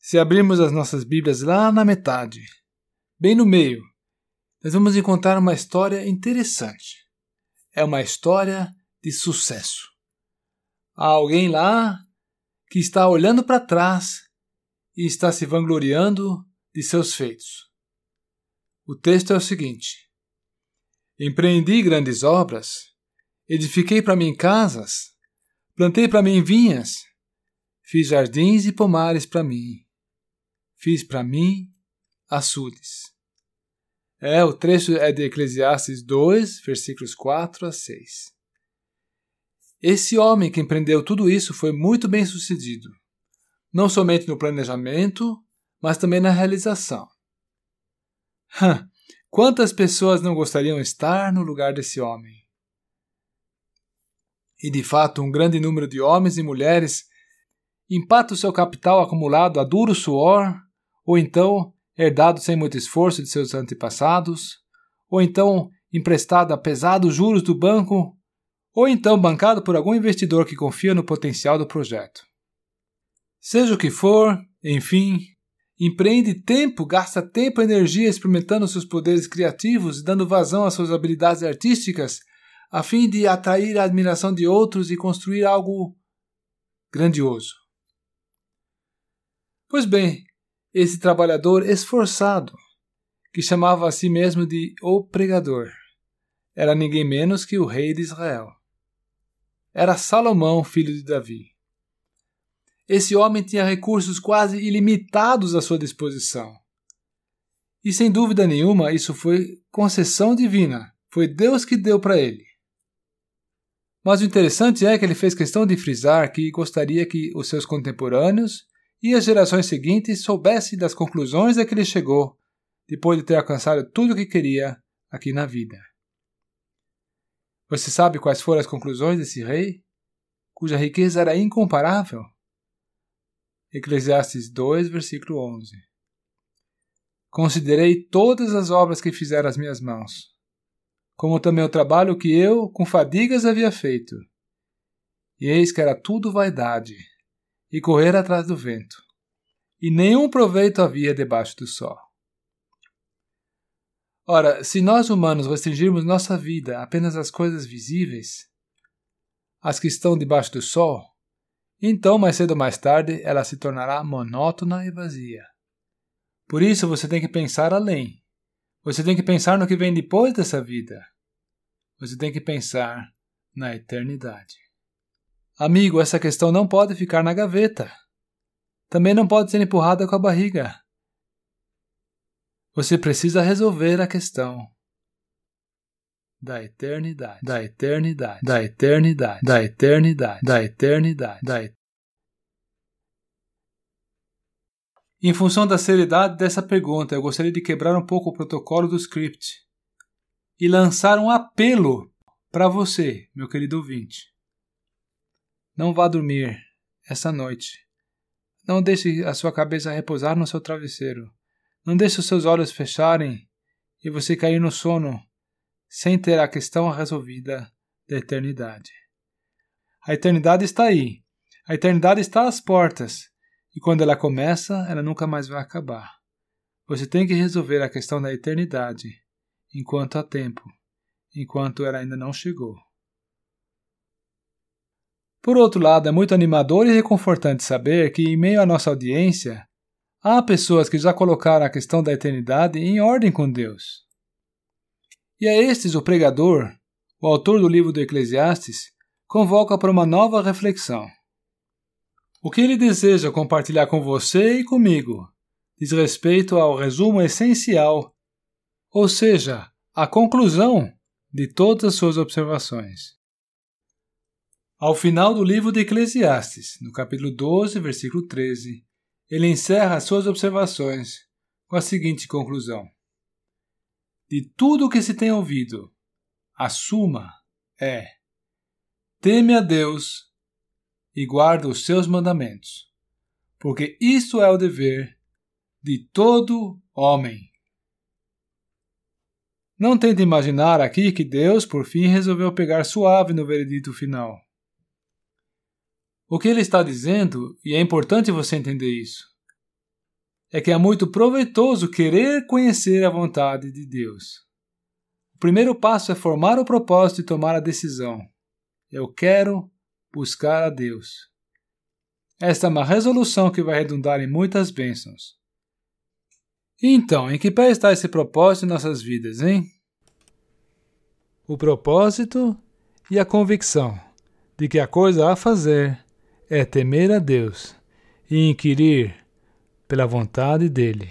Se abrirmos as nossas Bíblias lá na metade, bem no meio, nós vamos encontrar uma história interessante. É uma história de sucesso. Há alguém lá que está olhando para trás e está se vangloriando de seus feitos. O texto é o seguinte: Empreendi grandes obras, edifiquei para mim casas, plantei para mim vinhas, fiz jardins e pomares para mim, fiz para mim açudes. É, o trecho é de Eclesiastes 2, versículos 4 a 6. Esse homem que empreendeu tudo isso foi muito bem sucedido, não somente no planejamento, mas também na realização. Quantas pessoas não gostariam estar no lugar desse homem? E de fato, um grande número de homens e mulheres empata o seu capital acumulado a duro suor, ou então herdado sem muito esforço de seus antepassados, ou então emprestado a pesados juros do banco, ou então bancado por algum investidor que confia no potencial do projeto. Seja o que for, enfim, empreende tempo, gasta tempo e energia experimentando seus poderes criativos e dando vazão às suas habilidades artísticas, a fim de atrair a admiração de outros e construir algo grandioso. Pois bem, esse trabalhador esforçado, que chamava a si mesmo de o pregador, era ninguém menos que o rei de Israel. Era Salomão, filho de Davi. Esse homem tinha recursos quase ilimitados à sua disposição. E sem dúvida nenhuma, isso foi concessão divina. Foi Deus que deu para ele. Mas o interessante é que ele fez questão de frisar que gostaria que os seus contemporâneos e as gerações seguintes soubessem das conclusões a que ele chegou depois de ter alcançado tudo o que queria aqui na vida. Você sabe quais foram as conclusões desse rei, cuja riqueza era incomparável? Eclesiastes 2, versículo 11. Considerei todas as obras que fizeram as minhas mãos, como também o trabalho que eu, com fadigas, havia feito. E eis que era tudo vaidade, e correr atrás do vento, e nenhum proveito havia debaixo do sol. Ora, se nós humanos restringirmos nossa vida apenas às coisas visíveis, as que estão debaixo do sol, então mais cedo ou mais tarde ela se tornará monótona e vazia. Por isso você tem que pensar além. Você tem que pensar no que vem depois dessa vida. Você tem que pensar na eternidade. Amigo, essa questão não pode ficar na gaveta. Também não pode ser empurrada com a barriga. Você precisa resolver a questão da eternidade, da eternidade, da eternidade, da eternidade, da eternidade, da eternidade. Em função da seriedade dessa pergunta, eu gostaria de quebrar um pouco o protocolo do script e lançar um apelo para você, meu querido ouvinte. Não vá dormir essa noite. Não deixe a sua cabeça repousar no seu travesseiro. Não deixe os seus olhos fecharem e você cair no sono sem ter a questão resolvida da eternidade. A eternidade está aí. A eternidade está às portas. E quando ela começa, ela nunca mais vai acabar. Você tem que resolver a questão da eternidade enquanto há tempo, enquanto ela ainda não chegou. Por outro lado, é muito animador e reconfortante saber que, em meio à nossa audiência, há pessoas que já colocaram a questão da eternidade em ordem com Deus. E a estes o pregador, o autor do livro do Eclesiastes, convoca para uma nova reflexão. O que ele deseja compartilhar com você e comigo diz respeito ao resumo essencial, ou seja, a conclusão de todas as suas observações. Ao final do livro de Eclesiastes, no capítulo 12, versículo 13, ele encerra suas observações com a seguinte conclusão: De tudo o que se tem ouvido, a suma é: teme a Deus e guarda os seus mandamentos, porque isto é o dever de todo homem. Não tente imaginar aqui que Deus, por fim, resolveu pegar suave no veredito final. O que ele está dizendo, e é importante você entender isso, é que é muito proveitoso querer conhecer a vontade de Deus. O primeiro passo é formar o propósito e tomar a decisão. Eu quero buscar a Deus. Esta é uma resolução que vai redundar em muitas bênçãos. Então, em que pé está esse propósito em nossas vidas, hein? O propósito e a convicção de que a coisa a fazer é temer a Deus e inquirir pela vontade dele.